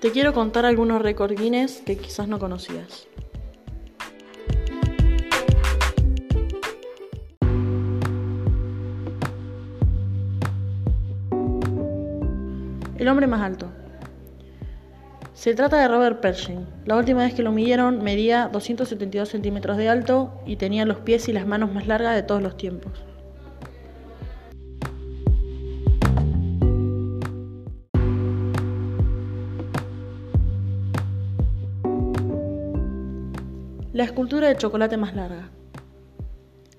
Te quiero contar algunos récord Guinness que quizás no conocías. El hombre más alto. Se trata de Robert Pershing. La última vez que lo midieron medía 272 centímetros de alto y tenía los pies y las manos más largas de todos los tiempos. La escultura de chocolate más larga.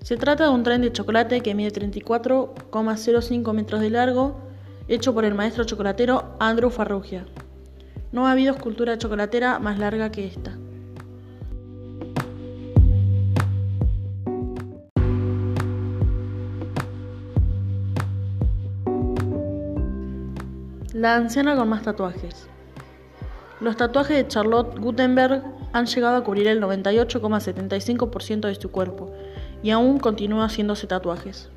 Se trata de un tren de chocolate que mide 34,05 metros de largo, hecho por el maestro chocolatero Andrew Farrugia. No ha habido escultura chocolatera más larga que esta. La anciana con más tatuajes. Los tatuajes de Charlotte Gutenberg han llegado a cubrir el 98,75% de su cuerpo y aún continúa haciéndose tatuajes.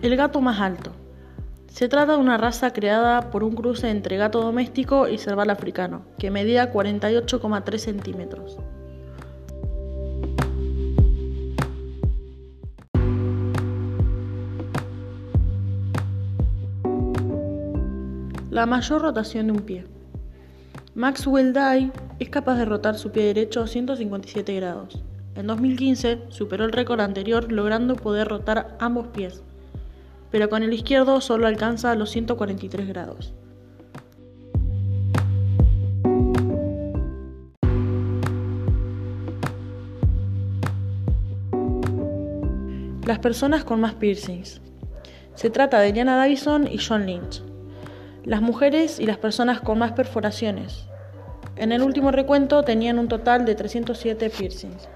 El gato más alto. Se trata de una raza creada por un cruce entre gato doméstico y cerval africano, que medía 48,3 centímetros. La mayor rotación de un pie. Maxwell Dye es capaz de rotar su pie derecho 157 grados. En 2015 superó el récord anterior logrando poder rotar ambos pies pero con el izquierdo solo alcanza los 143 grados. Las personas con más piercings. Se trata de Diana Davison y John Lynch. Las mujeres y las personas con más perforaciones. En el último recuento tenían un total de 307 piercings.